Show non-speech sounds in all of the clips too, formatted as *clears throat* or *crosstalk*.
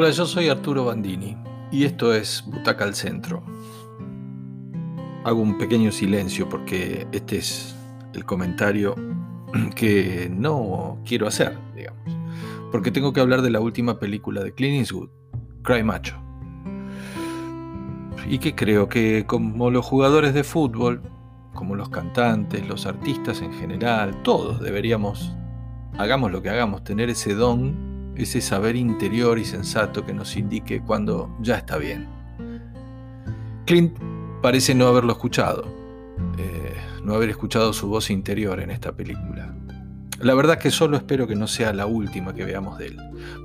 Hola, yo soy Arturo Bandini y esto es Butaca al Centro. Hago un pequeño silencio porque este es el comentario *clears throat* que no quiero hacer, digamos. Porque tengo que hablar de la última película de Clint Eastwood, Cry Macho. Y que creo que como los jugadores de fútbol, como los cantantes, los artistas en general, todos deberíamos, hagamos lo que hagamos, tener ese don ese saber interior y sensato que nos indique cuando ya está bien. Clint parece no haberlo escuchado, eh, no haber escuchado su voz interior en esta película. La verdad que solo espero que no sea la última que veamos de él,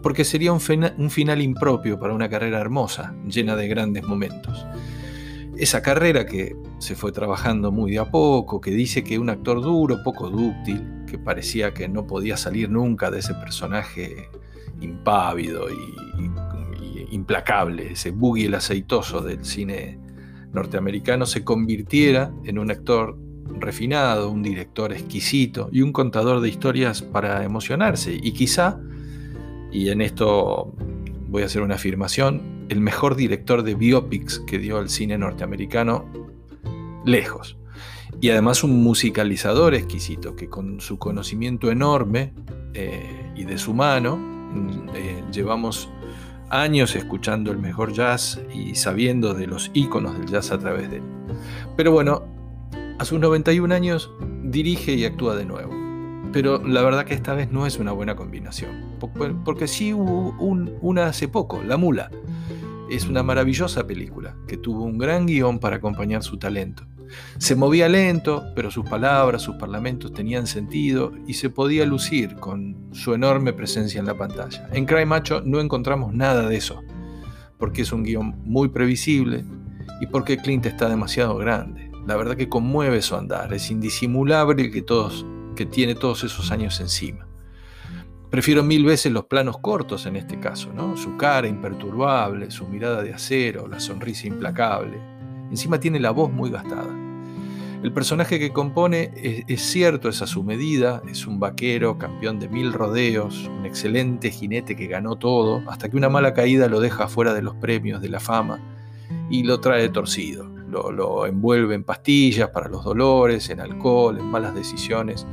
porque sería un, un final impropio para una carrera hermosa, llena de grandes momentos. Esa carrera que se fue trabajando muy de a poco, que dice que un actor duro, poco dúctil, que parecía que no podía salir nunca de ese personaje impávido y, implacable, ese boogie el aceitoso del cine norteamericano, se convirtiera en un actor refinado, un director exquisito y un contador de historias para emocionarse. Y quizá, y en esto voy a hacer una afirmación, el mejor director de biopics que dio el cine norteamericano, lejos. Y además un musicalizador exquisito, que con su conocimiento enorme eh, y de su mano, eh, llevamos años escuchando el mejor jazz y sabiendo de los íconos del jazz a través de él. Pero bueno, a sus 91 años dirige y actúa de nuevo. Pero la verdad que esta vez no es una buena combinación. Porque sí hubo una hace poco, La Mula. Es una maravillosa película que tuvo un gran guion para acompañar su talento. Se movía lento, pero sus palabras, sus parlamentos tenían sentido y se podía lucir con su enorme presencia en la pantalla. En Cry Macho no encontramos nada de eso, porque es un guion muy previsible y porque Clint está demasiado grande. La verdad que conmueve su andar, es indisimulable que, que tiene todos esos años encima. Prefiero mil veces los planos cortos en este caso, ¿no? Su cara imperturbable, su mirada de acero, la sonrisa implacable. Encima tiene la voz muy gastada. El personaje que compone es, cierto, es a su medida, es un vaquero, campeón de mil rodeos, un excelente jinete que ganó todo, hasta que una mala caída lo deja fuera de los premios de la fama y lo trae torcido. Lo, envuelve en pastillas para los dolores, en alcohol, en malas decisiones,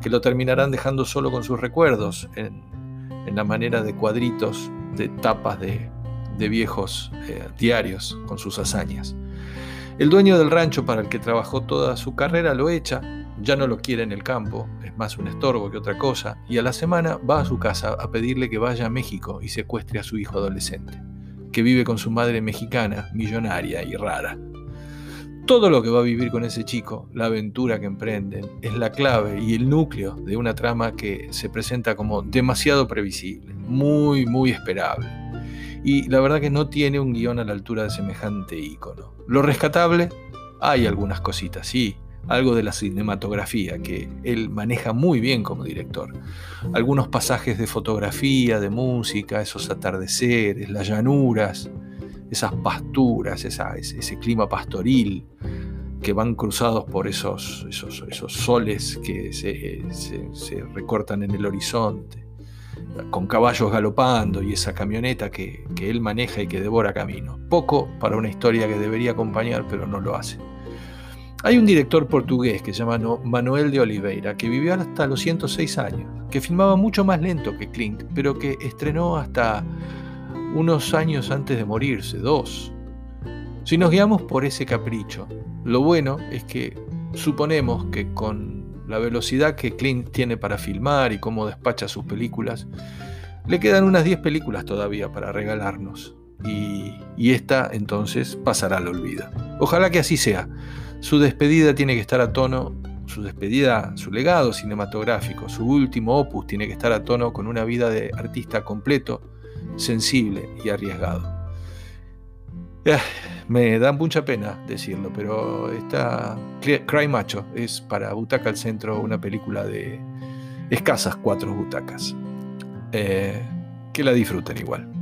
que lo terminarán dejando solo con sus recuerdos, en, la manera de cuadritos, de tapas de, viejos eh, diarios con sus hazañas. El dueño del rancho para el que trabajó toda su carrera lo echa, ya no lo quiere en el campo, es más un estorbo que otra cosa, y a la semana va a su casa a pedirle que vaya a México y secuestre a su hijo adolescente, que vive con su madre mexicana, millonaria y rara. Todo lo que va a vivir con ese chico, la aventura que emprenden, es la clave y el núcleo de una trama que se presenta como demasiado previsible, muy, muy esperable y la verdad que no tiene un guion a la altura de semejante ícono. Lo rescatable, hay algunas cositas, sí, algo de la cinematografía que él maneja muy bien como director. Algunos pasajes de fotografía, de música, esos atardeceres, las llanuras, esas pasturas, ese clima pastoril que van cruzados por esos, esos, esos soles que se recortan en el horizonte con caballos galopando y esa camioneta que, él maneja y que devora camino. Poco para una historia que debería acompañar, pero no lo hace. Hay un director portugués que se llama Manuel de Oliveira, que vivió hasta los 106 años, que filmaba mucho más lento que Clint, pero que estrenó hasta unos años antes de morirse, dos. Si nos guiamos por ese capricho, lo bueno es que suponemos que con la velocidad que Clint tiene para filmar y cómo despacha sus películas, le quedan unas 10 películas todavía para regalarnos. Y, y, esta entonces pasará al olvido. Ojalá que así sea. Su despedida tiene que estar a tono, su despedida, su legado cinematográfico, su último opus tiene que estar a tono con una vida de artista completo, sensible y arriesgado. Eh, me da mucha pena decirlo, pero esta Cry Macho es para Butaca al Centro una película de escasas cuatro butacas. Eh, que la disfruten igual.